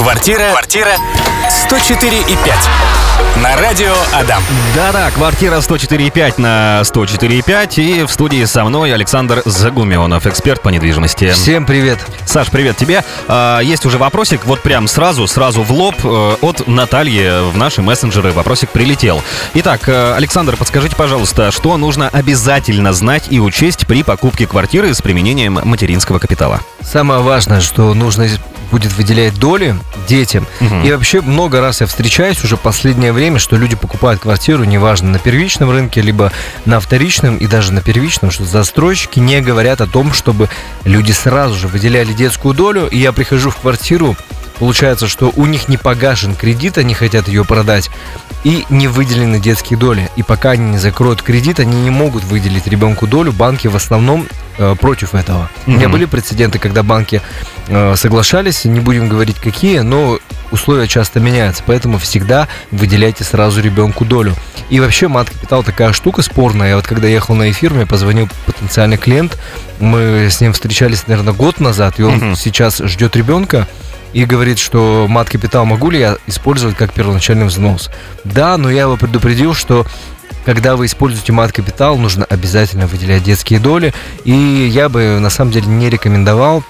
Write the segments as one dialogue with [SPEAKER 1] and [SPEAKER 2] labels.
[SPEAKER 1] Квартира. Квартира. 104 и 5. На радио Адам.
[SPEAKER 2] Да-да, квартира 104,5 на 104,5. И в студии со мной Александр Загумионов, эксперт по недвижимости.
[SPEAKER 3] Всем привет.
[SPEAKER 2] Саш, привет тебе. А, есть уже вопросик, вот прям сразу, сразу в лоб э, от Натальи в наши мессенджеры. Вопросик прилетел. Итак, э, Александр, подскажите, пожалуйста, что нужно обязательно знать и учесть при покупке квартиры с применением материнского капитала?
[SPEAKER 3] Самое важное, что нужно будет выделять доли детям.
[SPEAKER 2] Угу.
[SPEAKER 3] И вообще много раз я встречаюсь уже последнее время, что люди покупают квартиру, неважно, на первичном рынке, либо на вторичном и даже на первичном, что застройщики не говорят о том, чтобы люди сразу же выделяли детскую долю. И я прихожу в квартиру, получается, что у них не погашен кредит, они хотят ее продать, и не выделены детские доли. И пока они не закроют кредит, они не могут выделить ребенку долю. Банки в основном э, против этого. У меня были прецеденты, когда банки э, соглашались, не будем говорить какие, но условия часто меняются, поэтому всегда выделяйте сразу ребенку долю. И вообще мат-капитал такая штука спорная. Я вот когда ехал на эфир, мне позвонил потенциальный клиент, мы с ним встречались, наверное, год назад, и он
[SPEAKER 2] Мгм.
[SPEAKER 3] сейчас ждет ребенка, и говорит, что мат-капитал могу ли я использовать как первоначальный взнос. Да, но я его предупредил, что когда вы используете мат-капитал, нужно обязательно выделять детские доли. И я бы на самом деле не рекомендовал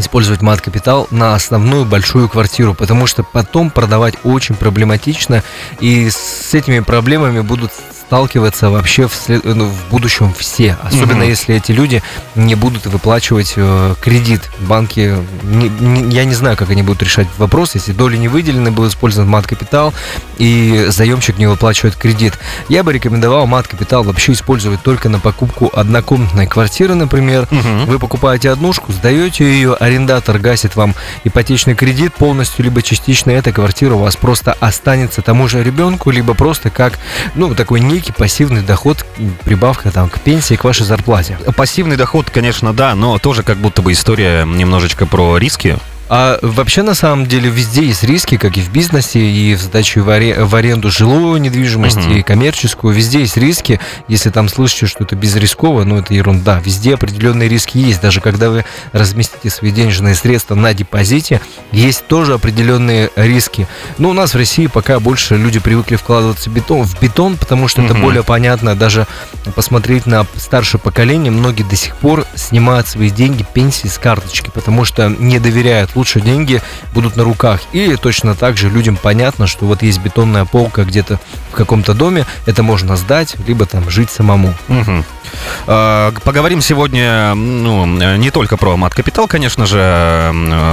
[SPEAKER 3] использовать мат-капитал на основную большую квартиру, потому что потом продавать очень проблематично, и с этими проблемами будут сталкиваться вообще в, след- ну, в будущем все, особенно
[SPEAKER 2] Мгм.
[SPEAKER 3] если эти люди не будут выплачивать э, кредит. Банки, не- не- я не знаю, как они будут решать вопрос, если доли не выделены, был использован мат-капитал, и заемщик не выплачивает кредит. Я бы рекомендовал мат-капитал вообще использовать только на покупку однокомнатной квартиры, например,
[SPEAKER 2] Мгм.
[SPEAKER 3] вы покупаете однушку, сдаете ее, арендатор гасит вам ипотечный кредит полностью, либо частично эта квартира у вас просто останется тому же ребенку, либо просто как, ну, такой некий пассивный доход, прибавка там к пенсии, к вашей зарплате.
[SPEAKER 2] Пассивный доход, конечно, да, но тоже как будто бы история немножечко про риски.
[SPEAKER 3] А вообще, на самом деле, везде есть риски, как и в бизнесе, и в сдаче в, аре- в аренду жилую недвижимость,
[SPEAKER 2] Мгм.
[SPEAKER 3] и коммерческую. Везде есть риски. Если там слышите, что это безрисково, ну, это ерунда. Везде определенные риски есть. Даже когда вы разместите свои денежные средства на депозите, есть тоже определенные риски. Но у нас в России пока больше люди привыкли вкладываться в бетон, в бетон потому что это
[SPEAKER 2] Мгм.
[SPEAKER 3] более понятно. Даже посмотреть на старшее поколение, многие до сих пор снимают свои деньги, пенсии с карточки, потому что не доверяют. Лучше деньги будут на руках. И точно так же людям понятно, что вот есть бетонная полка где-то в каком-то доме, это можно сдать, либо там жить самому.
[SPEAKER 2] А, Поговорим сегодня, ну, не только про мат-капитал, конечно же,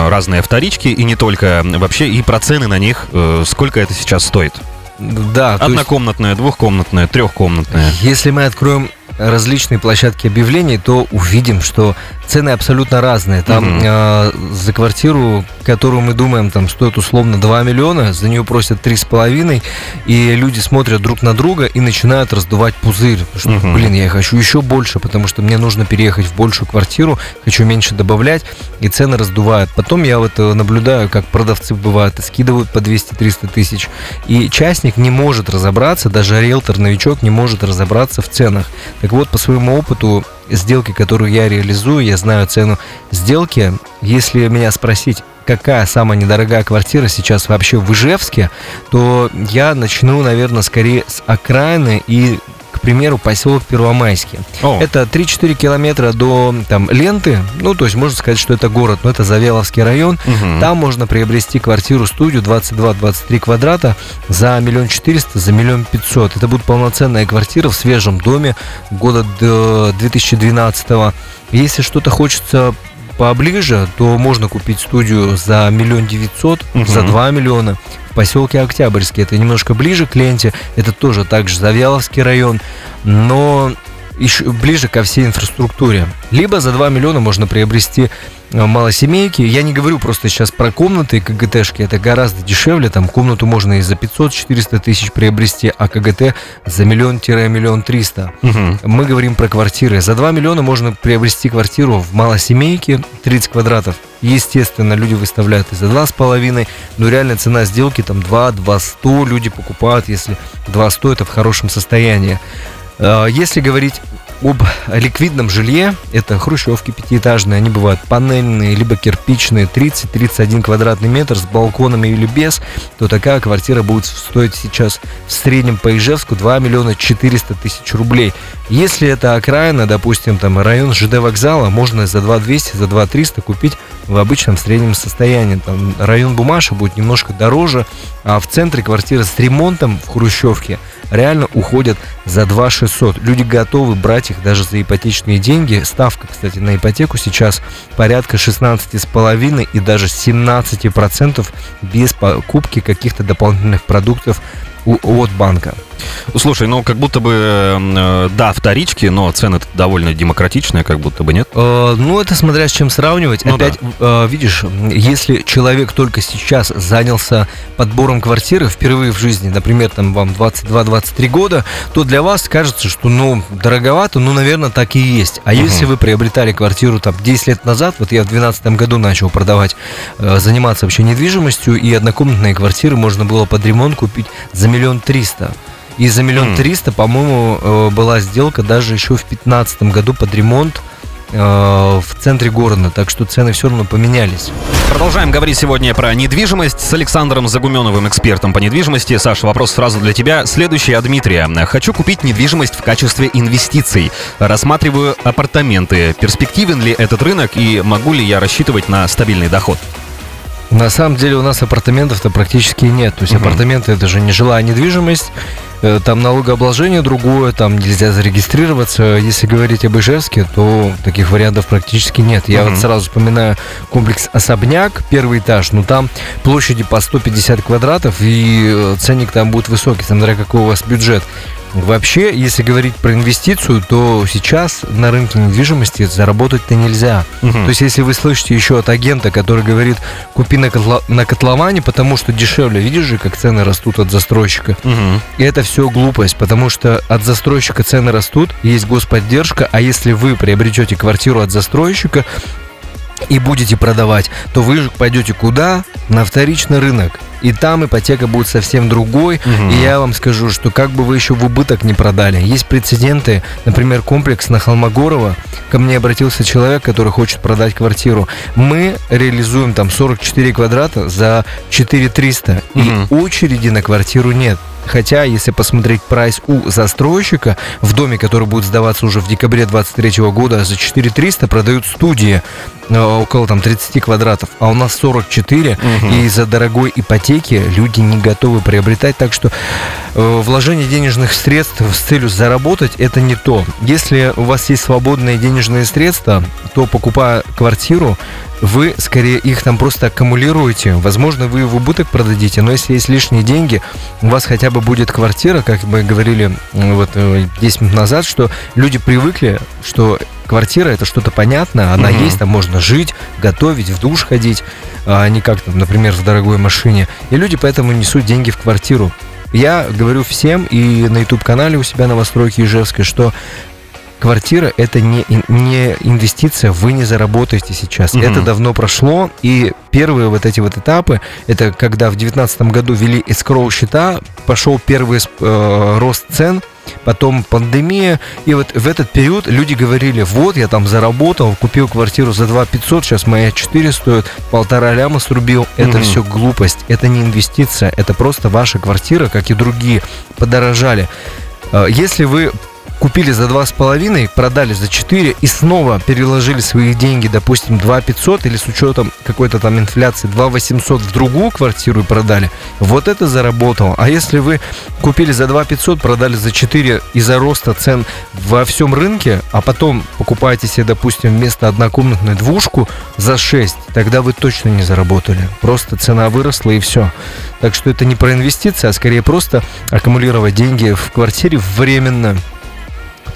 [SPEAKER 2] разные вторички, и не только, вообще и про цены на них, э, сколько это сейчас стоит.
[SPEAKER 3] Да, то есть-
[SPEAKER 2] Однокомнатная, двухкомнатная, трехкомнатная.
[SPEAKER 3] Если мы откроем различные площадки объявлений, то увидим, что цены абсолютно разные. Там
[SPEAKER 2] Мгм.
[SPEAKER 3] э, за квартиру, которую мы думаем, там стоит условно 2 миллиона, за нее просят 3,5, и люди смотрят друг на друга и начинают раздувать пузырь. Что,
[SPEAKER 2] Мгм.
[SPEAKER 3] блин, я хочу еще больше, потому что мне нужно переехать в большую квартиру, хочу меньше добавлять, и цены раздувают. Потом я вот э, наблюдаю, как продавцы бывают, и скидывают по 200-300 тысяч, и частник не может разобраться, даже риэлтор-новичок не может разобраться в ценах. Так вот, по своему опыту, сделки, которую я реализую, я знаю цену сделки. Если меня спросить, какая самая недорогая квартира сейчас вообще в Ижевске, то я начну, наверное, скорее с окраины и к примеру, поселок Первомайский.
[SPEAKER 2] О,
[SPEAKER 3] Это 3-4 километра до там, ленты, ну, то есть можно сказать, что это город, но это Завеловский район.
[SPEAKER 2] мгм.
[SPEAKER 3] Там можно приобрести квартиру-студию 22-23 квадрата за миллион четыреста, за миллион пятьсот. Это будет полноценная квартира в свежем доме года д- 2012 Если что-то хочется поближе, то можно купить студию за миллион девятьсот, за 2 миллиона. В поселке Октябрьский, это немножко ближе к ленте, это тоже также Завьяловский район, но еще ближе ко всей инфраструктуре. Либо за 2 миллиона можно приобрести э, малосемейки. Я не говорю просто сейчас про комнаты и КГТшки, это гораздо дешевле. Там комнату можно и за 500-400 тысяч приобрести, а КГТ за миллион-миллион триста.
[SPEAKER 2] Мгм.
[SPEAKER 3] Мы говорим про квартиры. За 2 миллиона можно приобрести квартиру в малосемейке 30 квадратов. Естественно, люди выставляют и за 2,5, но реальная цена сделки там 2, 2 100 люди покупают, если 2 100 это в хорошем состоянии. Э, Если говорить об ликвидном жилье. Это хрущевки пятиэтажные, они бывают панельные, либо кирпичные, 30-31 квадратный метр с балконами или без, то такая квартира будет стоить сейчас в среднем по Ижевску 2 миллиона 400 тысяч рублей. Если это окраина, допустим, там район ЖД вокзала, можно за 2 200, за 2 300 купить в обычном среднем состоянии. Там район Бумаша будет немножко дороже, а в центре квартира с ремонтом в Хрущевке реально уходят за 2 600. Люди готовы брать их даже за ипотечные деньги. Ставка, кстати, на ипотеку сейчас порядка 16,5 и даже 17% без покупки каких-то дополнительных продуктов от банка.
[SPEAKER 2] Слушай, ну как будто бы, э, да, вторички, но цены довольно демократичные, как будто бы нет.
[SPEAKER 3] Э, ну, это смотря с чем сравнивать. Ну, Опять, да. э, видишь, если человек только сейчас занялся подбором квартиры впервые в жизни, например, там вам 22-23 года, то для вас кажется, что, ну, дороговато, ну, наверное, так и есть. А угу. если вы приобретали квартиру там 10 лет назад, вот я в 2012 году начал продавать, заниматься вообще недвижимостью, и однокомнатные квартиры можно было под ремонт купить за миллион триста. И за миллион триста, по-моему, э, была сделка даже еще в 2015 году под ремонт э, в центре города, так что цены все равно поменялись.
[SPEAKER 2] Продолжаем говорить сегодня про недвижимость с Александром Загуменовым, экспертом по недвижимости. Саша, вопрос сразу для тебя. Следующий от Дмитрия. Хочу купить недвижимость в качестве инвестиций. Рассматриваю апартаменты. Перспективен ли этот рынок и могу ли я рассчитывать на стабильный доход?
[SPEAKER 3] На самом деле у нас апартаментов-то практически нет. То есть угу. апартаменты это же не жилая недвижимость. Э, там налогообложение другое, там нельзя зарегистрироваться. Если говорить об Ижевске, то таких вариантов практически нет. Я угу. вот сразу вспоминаю комплекс «Особняк», первый этаж, но там площади по 150 квадратов, и э, ценник там будет высокий, смотря какой у вас бюджет. Вообще, если говорить про инвестицию, то сейчас на рынке недвижимости заработать-то нельзя. Угу. То есть, если вы слышите еще от агента, который говорит, купи на, котло- на котловане, потому что дешевле, видишь же, как цены растут от застройщика. Угу. И это все глупость, потому что от застройщика цены растут, есть господдержка, а если вы приобретете квартиру от застройщика, и будете продавать, то вы пойдете куда? На вторичный рынок и там ипотека будет совсем другой. Угу. И я вам скажу, что как бы вы еще в убыток не продали. Есть прецеденты, например, комплекс на Холмогорова. Ко мне обратился человек, который хочет продать квартиру. Мы реализуем там 44 квадрата за 4300. Угу. И очереди на квартиру нет. Хотя, если посмотреть прайс у застройщика, в доме, который будет сдаваться уже в декабре 2023 года за 4300, продают студии э, около там 30 квадратов, а у нас 44, угу. и из-за дорогой ипотеки люди не готовы приобретать, так что э, вложение денежных средств с целью заработать это не то. Если у вас есть свободные денежные средства, то покупая квартиру, вы скорее их там просто аккумулируете. Возможно, вы в убыток продадите, но если есть лишние деньги, у вас хотя бы будет квартира, как мы говорили вот 10 э, минут назад, что люди привыкли, что квартира это что-то понятное, она угу. есть, там можно жить, готовить, в душ ходить, а не как там, например, в дорогой машине. И люди поэтому несут деньги в квартиру. Я говорю всем и на YouTube-канале у себя новостройки Ижевской, что квартира это не, не инвестиция, вы не заработаете сейчас. Угу. Это давно прошло, и первые вот эти вот этапы, это когда в 2019 году ввели эскроу счета, пошел первый э, рост цен, потом пандемия, и вот в этот период люди говорили, вот я там заработал, купил квартиру за 2 500, сейчас моя 4 стоит, полтора ляма срубил, это угу. все глупость, это не инвестиция, это просто ваша квартира, как и другие, подорожали. Э, если вы купили за 2,5, продали за 4 и снова переложили свои деньги, допустим, 2 500 или с учетом какой-то там инфляции 2 800 в другую квартиру и продали, вот это заработало. А если вы купили за 2 500, продали за 4 из-за роста цен во всем рынке, а потом покупаете себе, допустим, вместо однокомнатной двушку за 6, тогда вы точно не заработали. Просто цена выросла и все. Так что это не про инвестиции, а скорее просто аккумулировать деньги в квартире временно.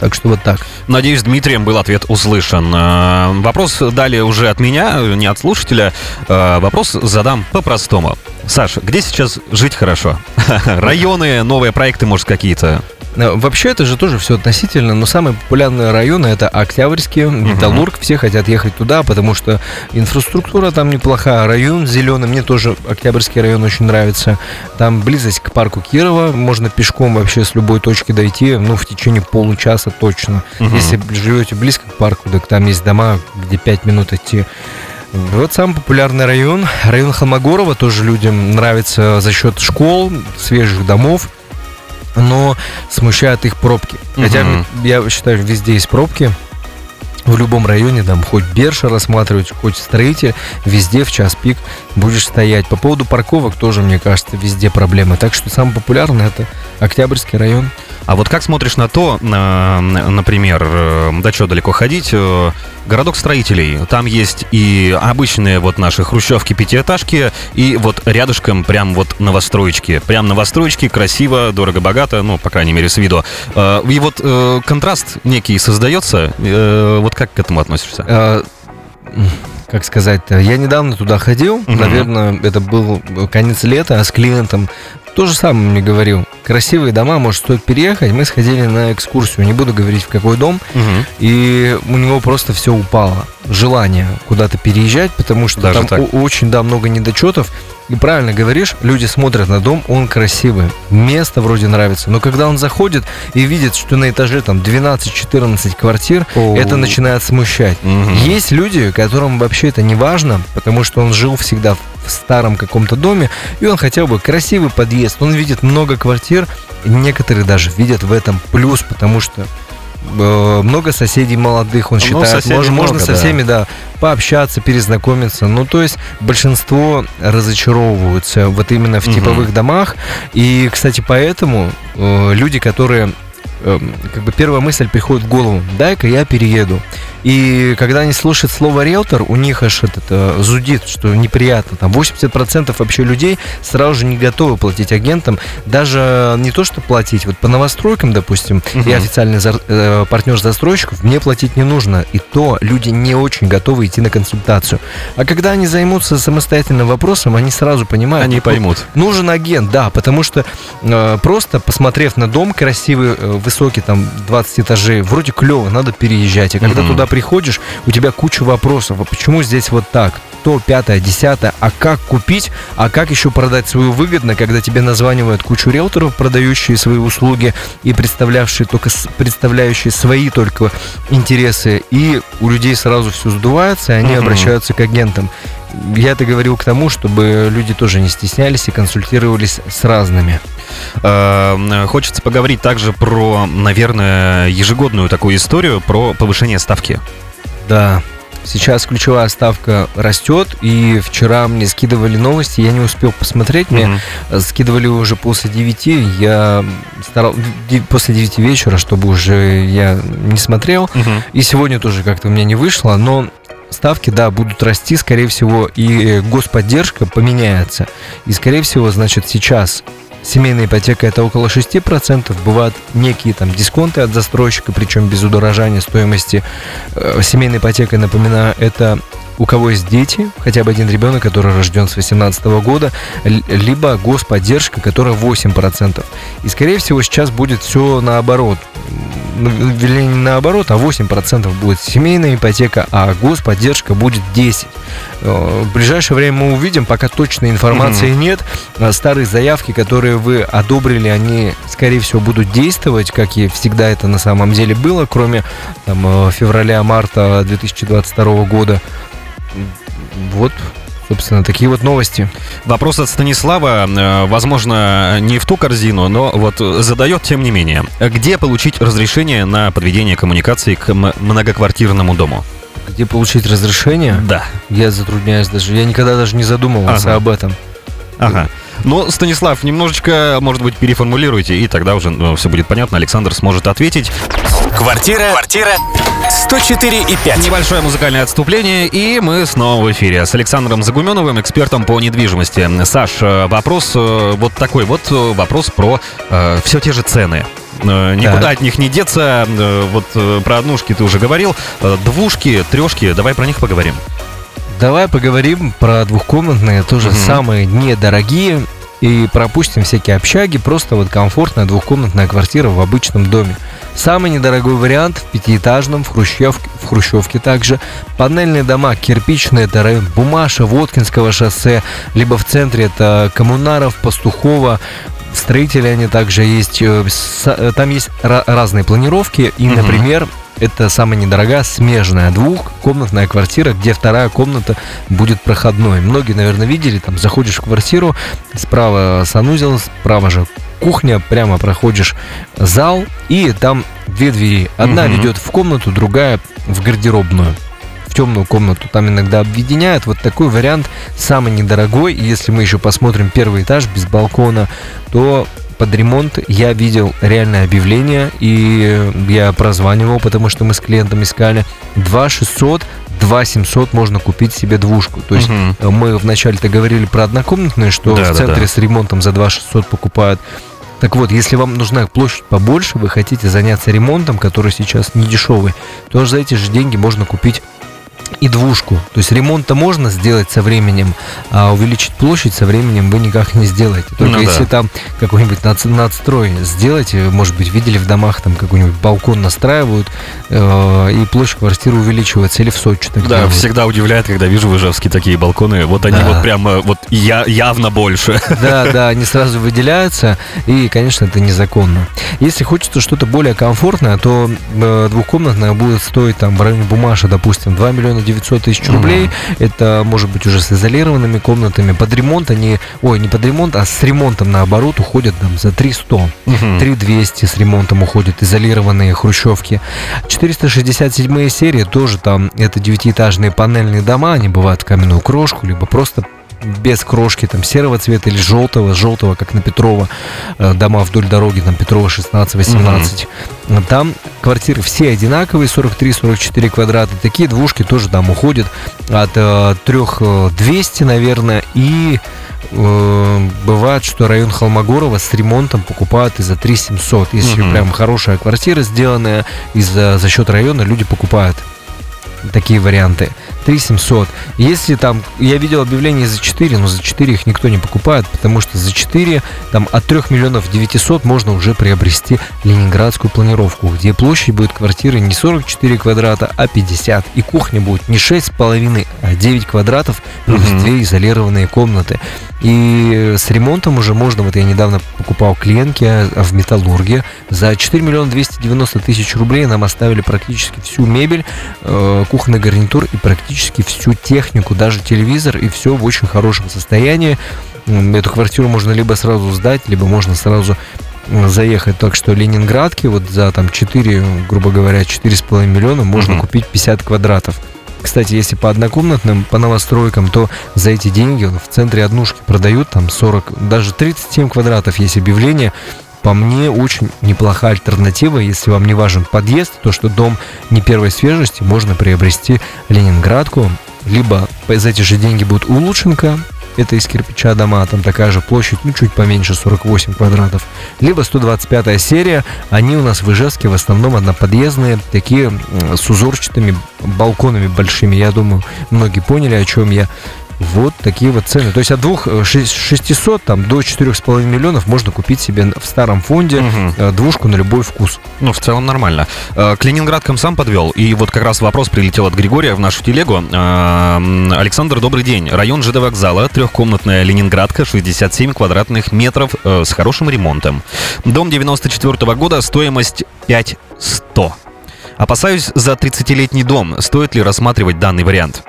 [SPEAKER 3] Так что вот так.
[SPEAKER 2] Надеюсь, Дмитрием был ответ услышан. Э, вопрос далее уже от меня, не от слушателя. Э, вопрос задам по-простому. Саша, где сейчас жить хорошо? Районы, новые проекты, может, какие-то?
[SPEAKER 3] Э, Вообще это же тоже все относительно, но самые популярные районы это Октябрьский, Металлург, все хотят ехать туда, потому что инфраструктура там неплохая, район зеленый, мне тоже Октябрьский район очень нравится, там близость к парку Кирова, можно пешком вообще с любой точки дойти, ну в течение получаса точно. Если живете близко к парку, так там есть дома, где 5 минут идти. Вот самый популярный район. Район Холмогорова тоже людям нравится за счет школ, свежих домов. Но смущают их пробки. Хотя
[SPEAKER 2] Мгм.
[SPEAKER 3] я считаю, везде есть пробки. В любом районе, там, хоть Берша рассматривать, хоть строитель, везде в час пик будешь стоять. По поводу парковок тоже, мне кажется, везде проблемы. Так что самый популярный это Октябрьский район.
[SPEAKER 2] А вот как смотришь на то, например, э, да что далеко ходить, э, городок строителей, там есть и обычные вот наши хрущевки, пятиэтажки, и вот рядышком прям вот новостроечки. Прям новостроечки, красиво, дорого-богато, ну, по крайней мере, с виду. Э, И вот контраст некий создается, вот как к этому относишься?
[SPEAKER 3] Как сказать-то, я недавно туда ходил,
[SPEAKER 2] Мгм.
[SPEAKER 3] наверное, это был конец лета, а с клиентом то же самое мне говорил. Красивые дома, может, стоит переехать. Мы сходили на экскурсию, не буду говорить в какой дом,
[SPEAKER 2] Мгм.
[SPEAKER 3] и у него просто все упало. Желание куда-то переезжать, потому что
[SPEAKER 2] Даже
[SPEAKER 3] там
[SPEAKER 2] так?
[SPEAKER 3] очень, да, много недочетов. И правильно говоришь, люди смотрят на дом, он красивый, место вроде нравится. Но когда он заходит и видит, что на этаже там 12-14 квартир,
[SPEAKER 2] О.
[SPEAKER 3] это начинает смущать.
[SPEAKER 2] Мгм.
[SPEAKER 3] Есть люди, которым вообще это не важно, потому что он жил всегда в старом каком-то доме, и он хотел бы красивый подъезд, он видит много квартир, некоторые даже видят в этом плюс, потому что э, много соседей молодых, он
[SPEAKER 2] Ну,
[SPEAKER 3] считает, можно, можно
[SPEAKER 2] много,
[SPEAKER 3] со
[SPEAKER 2] да.
[SPEAKER 3] всеми, да, пообщаться, перезнакомиться. Ну, то есть большинство разочаровываются вот именно в
[SPEAKER 2] Мгм.
[SPEAKER 3] типовых домах. И, кстати, поэтому э, люди, которые эм, как бы первая мысль приходит в голову, дай-ка я перееду. И когда они слушают слово риэлтор, у них аж этот, э, зудит, что неприятно. Там 80% вообще людей сразу же не готовы платить агентам. Даже не то, что платить. Вот по новостройкам, допустим,
[SPEAKER 2] Мгм.
[SPEAKER 3] я официальный зар- э, партнер застройщиков, мне платить не нужно. И то люди не очень готовы идти на консультацию. А когда они займутся самостоятельным вопросом, они сразу понимают,
[SPEAKER 2] Они поймут.
[SPEAKER 3] Нужен агент, да, потому что э, просто посмотрев на дом красивый, э, высокий, там 20 этажей, вроде клево, надо переезжать. А когда
[SPEAKER 2] Мгм.
[SPEAKER 3] туда приходишь, у тебя куча вопросов. А почему здесь вот так? То, пятое, десятое. А как купить? А как еще продать свою выгодно, когда тебе названивают кучу риэлторов, продающие свои услуги и представлявшие только представляющие свои только интересы. И у людей сразу все сдувается, и они
[SPEAKER 2] Мгм.
[SPEAKER 3] обращаются к агентам. Я это говорил к тому, чтобы люди тоже не стеснялись и консультировались с разными.
[SPEAKER 2] Э, Хочется поговорить также про, наверное, ежегодную такую историю про повышение ставки.
[SPEAKER 3] Да. Сейчас ключевая ставка растет, и вчера мне скидывали новости, я не успел посмотреть, мне э, скидывали уже после 9, я старал после 9 вечера, чтобы уже я не смотрел,
[SPEAKER 2] Мгм.
[SPEAKER 3] и сегодня тоже как-то у меня не вышло, но ставки, да, будут расти, скорее всего, и э, господдержка поменяется. И, скорее всего, значит, сейчас семейная ипотека это около 6%, бывают некие там дисконты от застройщика, причем без удорожания стоимости. Э, Семейная ипотека, напоминаю, это у кого есть дети, хотя бы один ребенок, который рожден с 2018 года, либо господдержка, которая 8%. И, скорее всего, сейчас будет все наоборот. Вернее, не наоборот, а 8% будет семейная ипотека, а господдержка будет 10%. Э, В ближайшее время мы увидим, пока точной информации нет. Э, Старые заявки, которые вы одобрили, они, скорее всего, будут действовать, как и всегда это на самом деле было, кроме там, э, февраля-марта 2022 года. Вот, собственно, такие вот новости.
[SPEAKER 2] Вопрос от Станислава, э, возможно, не в ту корзину, но вот задает тем не менее. Где получить разрешение на подведение коммуникации к м- многоквартирному дому?
[SPEAKER 3] Где получить разрешение?
[SPEAKER 2] Да.
[SPEAKER 3] Я затрудняюсь даже. Я никогда даже не задумывался
[SPEAKER 2] Ага.
[SPEAKER 3] об этом.
[SPEAKER 2] Ага. Ну, Станислав, немножечко, может быть, переформулируйте, и тогда уже все будет понятно. Александр сможет ответить.
[SPEAKER 1] Квартира, квартира 104 и 5.
[SPEAKER 2] Небольшое музыкальное отступление, и мы снова в эфире с Александром Загуменовым, экспертом по недвижимости. Саш, э, вопрос э, вот такой вот, э, вопрос про все те же цены. Э, Никуда
[SPEAKER 3] Так.
[SPEAKER 2] от них не деться. Э, Вот э, про однушки ты уже говорил. Э, Двушки, трешки, давай про них поговорим.
[SPEAKER 3] Давай поговорим про двухкомнатные, тоже
[SPEAKER 2] Мгм.
[SPEAKER 3] самые недорогие. и пропустим всякие общаги, просто вот комфортная двухкомнатная квартира в обычном доме. Самый недорогой вариант в пятиэтажном, в Хрущевке, в Хрущевке также. Панельные дома, кирпичные, это район Бумаша, Воткинского шоссе, либо в центре это Коммунаров, Пастухова, строители они также есть. э, э, Там есть разные планировки. И, например, это самая недорогая смежная двухкомнатная квартира, где вторая комната будет проходной. Многие, наверное, видели, там заходишь в квартиру, справа санузел, справа же кухня, прямо проходишь зал, и там две двери. Одна
[SPEAKER 2] Мгм.
[SPEAKER 3] ведет в комнату, другая в гардеробную в темную комнату. Там иногда объединяют. Вот такой вариант самый недорогой. И если мы еще посмотрим первый этаж без балкона, то под ремонт я видел реальное объявление, и я прозванивал, потому что мы с клиентом искали. 2 600, 2 700 можно купить себе двушку. То есть э, мы вначале-то говорили про однокомнатные, что
[SPEAKER 2] Да,
[SPEAKER 3] в
[SPEAKER 2] да,
[SPEAKER 3] центре
[SPEAKER 2] да.
[SPEAKER 3] с ремонтом за 2 600 покупают. Так вот, если вам нужна площадь побольше, вы хотите заняться ремонтом, который сейчас не дешевый, то за эти же деньги можно купить и двушку. То есть ремонт-то можно сделать со временем, а увеличить площадь со временем вы никак не сделаете. Только
[SPEAKER 2] Ну да.
[SPEAKER 3] если там какой-нибудь надс- надстрой сделать, э, может быть, видели в домах там какой-нибудь балкон настраивают, э, и площадь квартиры увеличивается, или в Сочи так
[SPEAKER 2] Да,
[SPEAKER 3] делают.
[SPEAKER 2] всегда удивляет, когда вижу в Ижевске такие балконы. Вот они
[SPEAKER 3] Да.
[SPEAKER 2] вот прям э, вот я, явно больше.
[SPEAKER 3] Да, да, они сразу выделяются, и, конечно, это незаконно. Если хочется что-то более комфортное, то э, двухкомнатная будет стоить там в районе Бумаша, допустим, 2 миллиона 900 тысяч рублей. Это может быть уже с изолированными комнатами. Под ремонт они, ой, не под ремонт, а с ремонтом наоборот уходят там за 300.
[SPEAKER 2] Мгм.
[SPEAKER 3] 3200 с ремонтом уходят изолированные хрущевки. 467 серии тоже там это девятиэтажные панельные дома, они бывают каменную крошку, либо просто без крошки, там серого цвета или желтого, желтого, как на Петрова, э, дома вдоль дороги, там Петрова 16-18. Там квартиры все одинаковые, 43-44 квадрата. Такие двушки тоже там уходят от 3200, наверное, и э, бывает, что район Холмогорова с ремонтом покупают и за 3 700. Если
[SPEAKER 2] Мгм.
[SPEAKER 3] прям хорошая квартира сделанная, и за, за счет района люди покупают такие варианты. 3 700. Если там, я видел объявление за 4, но за 4 их никто не покупает, потому что за 4, там от 3 миллионов 900 можно уже приобрести ленинградскую планировку, где площадь будет квартиры не 44 квадрата, а 50. И кухня будет не 6,5, а 9 квадратов, плюс
[SPEAKER 2] Мгм.
[SPEAKER 3] две изолированные комнаты. И с ремонтом уже можно, вот я недавно покупал клиентки в Металлурге, за 4 миллиона 290 тысяч рублей нам оставили практически всю мебель, э, кухонный гарнитур и практически всю технику, даже телевизор, и все в очень хорошем состоянии. Эту квартиру можно либо сразу сдать, либо можно сразу заехать. Так что Ленинградки вот за там 4, грубо говоря, 4,5 миллиона можно
[SPEAKER 2] Мгм.
[SPEAKER 3] купить 50 квадратов. Кстати, если по однокомнатным, по новостройкам, то за эти деньги в центре однушки продают там 40, даже 37 квадратов есть объявление. По мне, очень неплохая альтернатива, если вам не важен подъезд, то что дом не первой свежести, можно приобрести Ленинградку, либо за эти же деньги будет улучшенка, это из кирпича дома, там такая же площадь, ну чуть поменьше, 48 квадратов. Либо 125 серия, они у нас в Ижевске в основном одноподъездные, такие с узорчатыми балконами большими. Я думаю, многие поняли, о чем я. Вот такие вот цены. То есть от двух э, шесть- 600 там, до 4,5 миллионов можно купить себе в старом фонде э, двушку на любой вкус.
[SPEAKER 2] Ну, в целом нормально. Э, К Ленинградкам сам подвел. И вот как раз вопрос прилетел от Григория в нашу телегу. Э, Александр, добрый день. Район ЖД вокзала, трехкомнатная Ленинградка, 67 квадратных метров э, с хорошим ремонтом. Дом 94 года, стоимость 5100. Опасаюсь за 30-летний дом. Стоит ли рассматривать данный вариант?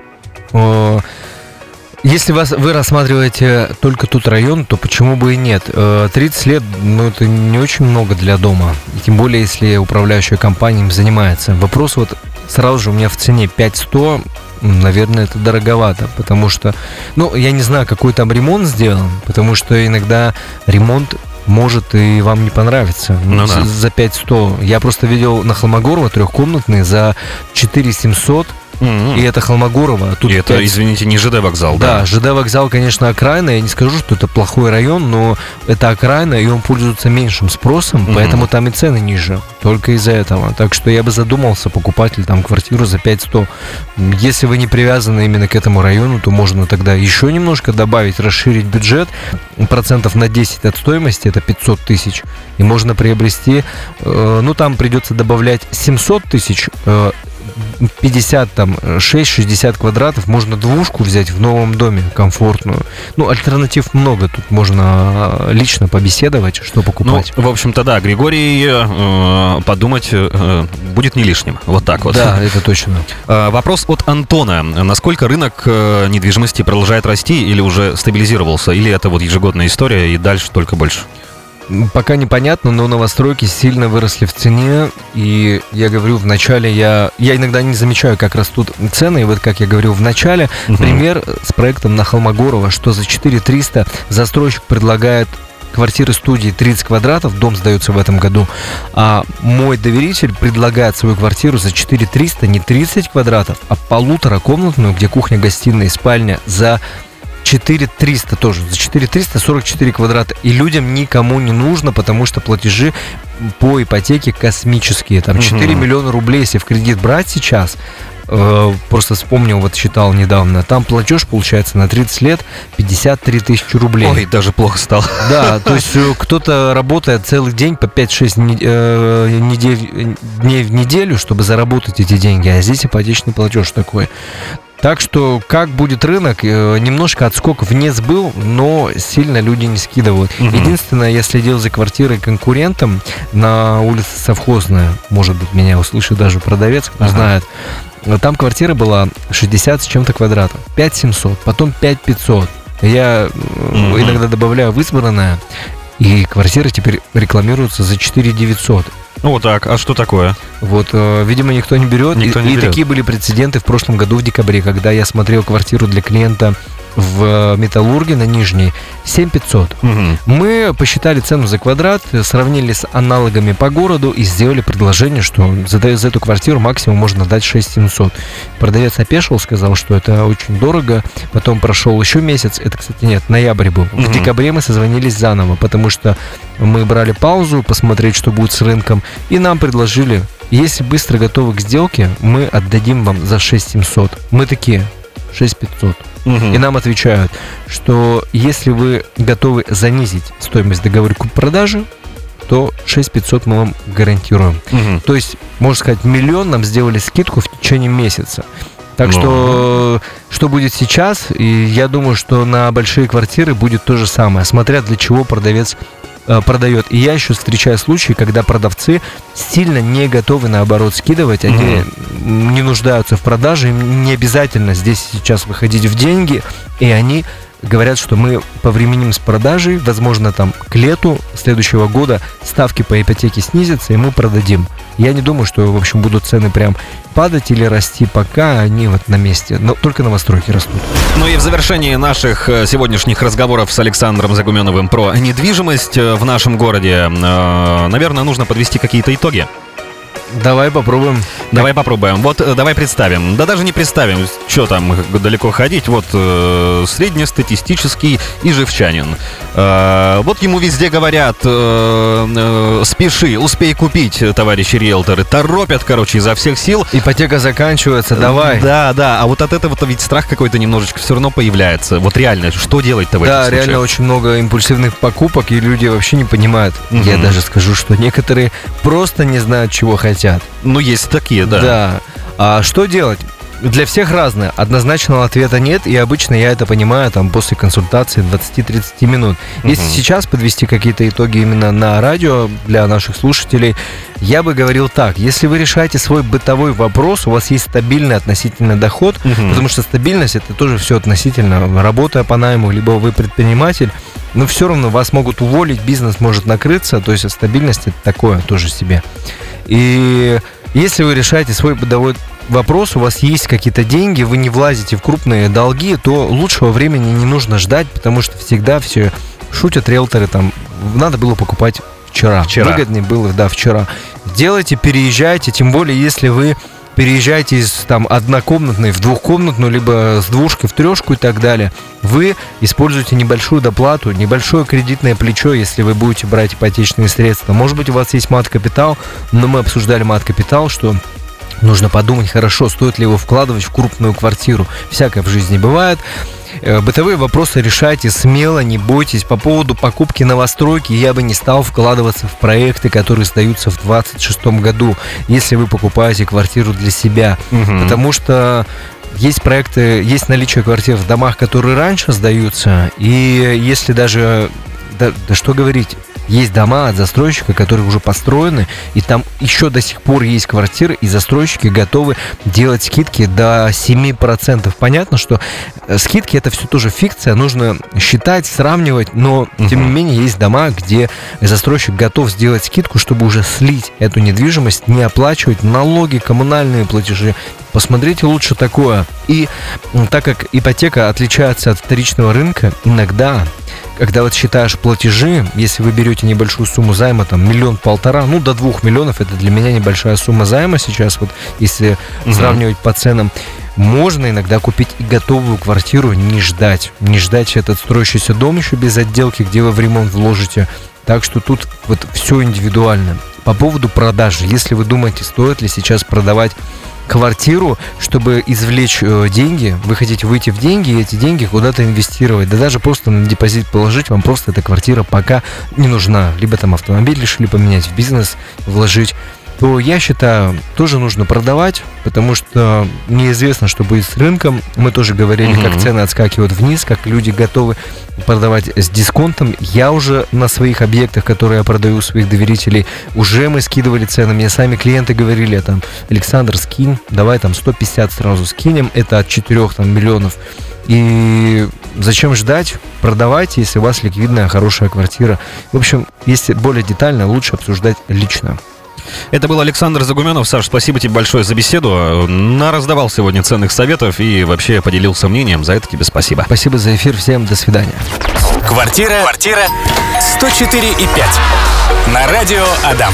[SPEAKER 3] Э, Если вас, вы рассматриваете только тот район, то почему бы и нет? Э, 30 лет, ну, это не очень много для дома. И тем более, если управляющая компания им занимается. Вопрос вот сразу же у меня в цене 5100, м, наверное, это дороговато, потому что, ну, я не знаю, какой там ремонт сделан, потому что иногда ремонт может и вам не понравится.
[SPEAKER 2] Ну да.
[SPEAKER 3] за- За 5100. Я просто видел на Холмогорова трехкомнатный за 4700
[SPEAKER 2] Мгм.
[SPEAKER 3] и это Холмогорова. а Тут
[SPEAKER 2] И это,
[SPEAKER 3] пять-
[SPEAKER 2] извините, не ЖД вокзал,
[SPEAKER 3] Да,
[SPEAKER 2] да?
[SPEAKER 3] ЖД вокзал, конечно, окраина. Я не скажу, что это плохой район, но это окраина, и он пользуется меньшим спросом,
[SPEAKER 2] Мгм.
[SPEAKER 3] поэтому там и цены ниже. Только из-за этого. Так что я бы задумался, покупатель там квартиру за 5100. Если вы не привязаны именно к этому району, то можно тогда еще немножко добавить, расширить бюджет. Процентов на 10 от стоимости, это 500 тысяч. И можно приобрести, э, ну там придется добавлять 700 тысяч, э, 50 там 6-60 квадратов можно двушку взять в новом доме комфортную. Ну, альтернатив много. Тут можно э, лично побеседовать, что
[SPEAKER 2] Ну,
[SPEAKER 3] покупать.
[SPEAKER 2] в общем-то, да, Григорий, э, подумать э, будет не лишним. Вот так вот.
[SPEAKER 3] Да, это точно.
[SPEAKER 2] Э, Вопрос от Антона. Насколько рынок э, недвижимости продолжает расти или уже стабилизировался? Или это вот ежегодная история и дальше только больше?
[SPEAKER 3] Пока непонятно, но новостройки сильно выросли в цене. И я говорю, в начале я... Я иногда не замечаю, как растут цены. И вот как я говорил в начале,
[SPEAKER 2] Мгм.
[SPEAKER 3] пример с проектом на Холмогорова, что за 4300 застройщик предлагает квартиры студии 30 квадратов, дом сдается в этом году, а мой доверитель предлагает свою квартиру за 4300, не 30 квадратов, а полуторакомнатную, где кухня, гостиная и спальня, за 4300 тоже, за 4300 44 квадрата. И людям никому не нужно, потому что платежи по ипотеке космические. Там 4
[SPEAKER 2] Мгм.
[SPEAKER 3] миллиона рублей, если в кредит брать сейчас, э, просто вспомнил, вот считал недавно, там платеж получается на 30 лет 53 тысячи рублей.
[SPEAKER 2] Ой, даже плохо стало.
[SPEAKER 3] Да, то есть э, кто-то работает целый день по 5-6 не- э, недель, э, дней в неделю, чтобы заработать эти деньги, а здесь ипотечный платеж такой. Так что, как будет рынок, э, немножко отскок вниз был, но сильно люди не скидывают.
[SPEAKER 2] Мгм.
[SPEAKER 3] Единственное, я следил за квартирой конкурентом на улице Совхозная, может быть, меня услышит даже продавец, кто
[SPEAKER 2] Ага.
[SPEAKER 3] знает. Там квартира была 60 с чем-то квадратов, 5700, потом 5500. Я э,
[SPEAKER 2] Мгм.
[SPEAKER 3] иногда добавляю в избранное, и квартиры теперь рекламируются за 4900.
[SPEAKER 2] Ну вот так, а что такое?
[SPEAKER 3] Вот, э, видимо, никто не берет.
[SPEAKER 2] Никто
[SPEAKER 3] и,
[SPEAKER 2] не
[SPEAKER 3] и
[SPEAKER 2] берет.
[SPEAKER 3] такие были прецеденты в прошлом году в декабре, когда я смотрел квартиру для клиента в э, Металлурге на Нижней 7500.
[SPEAKER 2] Мгм.
[SPEAKER 3] Мы посчитали цену за квадрат, сравнили с аналогами по городу и сделали предложение, что за, за эту квартиру максимум можно дать 6700. Продавец опешил, сказал, что это очень дорого. Потом прошел еще месяц, это, кстати, нет, ноябрь был.
[SPEAKER 2] Мгм.
[SPEAKER 3] В декабре мы созвонились заново, потому что мы брали паузу, посмотреть, что будет с рынком, и нам предложили, если быстро готовы к сделке, мы отдадим вам за 6700. Мы такие, 6500.
[SPEAKER 2] Мгм.
[SPEAKER 3] И нам отвечают, что если вы готовы занизить стоимость договора куп-продажи, то 6500 мы вам гарантируем.
[SPEAKER 2] Мгм.
[SPEAKER 3] То есть, можно сказать, миллион нам сделали скидку в течение месяца. Так
[SPEAKER 2] Ну.
[SPEAKER 3] что, что будет сейчас, и я думаю, что на большие квартиры будет то же самое, смотря для чего продавец продает. И я еще встречаю случаи, когда продавцы сильно не готовы, наоборот, скидывать. Они не нуждаются в продаже, им не обязательно здесь сейчас выходить в деньги, и они говорят, что мы повременим с продажей, возможно, там к лету следующего года ставки по ипотеке снизятся, и мы продадим. Я не думаю, что, в общем, будут цены прям падать или расти, пока они вот на месте. Но только новостройки растут.
[SPEAKER 2] Ну и в завершении наших э, сегодняшних разговоров с Александром Загуменовым про недвижимость э, в нашем городе, э, наверное, нужно подвести какие-то итоги.
[SPEAKER 3] Давай попробуем.
[SPEAKER 2] Давай попробуем. Вот э, давай представим. Да даже не представим, что там далеко ходить. Вот э, среднестатистический ижевчанин. Э, вот ему везде говорят, э, э, спеши, успей купить, э, товарищи риэлторы. Торопят, короче, изо всех сил.
[SPEAKER 3] Ипотека заканчивается, давай.
[SPEAKER 2] Да, да. А вот от этого-то ведь страх какой-то немножечко все равно появляется. Вот реально, что делать-то в
[SPEAKER 3] Да, реально очень много импульсивных покупок, и люди вообще не понимают.
[SPEAKER 2] Мгм.
[SPEAKER 3] Я даже скажу, что некоторые просто не знают, чего хотят.
[SPEAKER 2] Ну, есть такие, да.
[SPEAKER 3] Да. А что делать? Для всех разное. Однозначного ответа нет, и обычно я это понимаю там после консультации 20-30 минут. Если
[SPEAKER 2] Мгм.
[SPEAKER 3] сейчас подвести какие-то итоги именно на радио для наших слушателей, я бы говорил так. Если вы решаете свой бытовой вопрос, у вас есть стабильный относительно доход,
[SPEAKER 2] Мгм.
[SPEAKER 3] потому что стабильность это тоже все относительно. Работая по найму, либо вы предприниматель, но все равно вас могут уволить, бизнес может накрыться, то есть стабильность это такое тоже себе. И если вы решаете свой бытовой вопрос, у вас есть какие-то деньги, вы не влазите в крупные долги, то лучшего времени не нужно ждать, потому что всегда все шутят риэлторы, там, надо было покупать вчера.
[SPEAKER 2] Вчера.
[SPEAKER 3] Выгоднее было, да, вчера. Делайте, переезжайте, тем более, если вы переезжаете из там однокомнатной в двухкомнатную, либо с двушки в трешку и так далее, вы используете небольшую доплату, небольшое кредитное плечо, если вы будете брать ипотечные средства. Может быть, у вас есть мат-капитал, но мы обсуждали мат-капитал, что нужно подумать хорошо, стоит ли его вкладывать в крупную квартиру. Всякое в жизни бывает. Э, бытовые вопросы решайте смело, не бойтесь. По поводу покупки новостройки я бы не стал вкладываться в проекты, которые сдаются в 2026 году, если вы покупаете квартиру для себя.
[SPEAKER 2] Мгм.
[SPEAKER 3] Потому что есть проекты, есть наличие квартир в домах, которые раньше сдаются, и если даже, да, да что говорить, есть дома от застройщика, которые уже построены, и там еще до сих пор есть квартиры, и застройщики готовы делать скидки до 7%. Понятно, что э, скидки это все тоже фикция, нужно считать, сравнивать, но тем не менее есть дома, где застройщик готов сделать скидку, чтобы уже слить эту недвижимость, не оплачивать налоги, коммунальные платежи. Посмотрите лучше такое. И так как ипотека отличается от вторичного рынка, иногда когда вот считаешь платежи, если вы берете небольшую сумму займа, там миллион-полтора, ну до двух миллионов, это для меня небольшая сумма займа сейчас, вот если
[SPEAKER 2] Мгм.
[SPEAKER 3] сравнивать по ценам, можно иногда купить и готовую квартиру, не ждать. Не ждать этот строящийся дом еще без отделки, где вы в ремонт вложите. Так что тут вот все индивидуально. По поводу продажи, если вы думаете, стоит ли сейчас продавать квартиру, чтобы извлечь э, деньги, вы хотите выйти в деньги и эти деньги куда-то инвестировать, да даже просто на депозит положить, вам просто эта квартира пока не нужна, либо там автомобиль решили поменять, в бизнес вложить, то я считаю, тоже нужно продавать, потому что неизвестно, что будет с рынком. Мы тоже говорили,
[SPEAKER 2] Мгм.
[SPEAKER 3] как цены отскакивают вниз, как люди готовы продавать с дисконтом. Я уже на своих объектах, которые я продаю у своих доверителей, уже мы скидывали цены. Мне сами клиенты говорили, там, Александр, скинь, давай там 150 сразу скинем, это от 4 там, миллионов. И зачем ждать? Продавайте, если у вас ликвидная, хорошая квартира. В общем, если более детально, лучше обсуждать лично.
[SPEAKER 2] Это был Александр Загуменов. Саш, спасибо тебе большое за беседу. Нараздавал сегодня ценных советов и вообще поделился мнением. За это тебе спасибо.
[SPEAKER 3] Спасибо за эфир, всем до свидания.
[SPEAKER 1] Квартира, квартира 104 и 5. На радио Адам.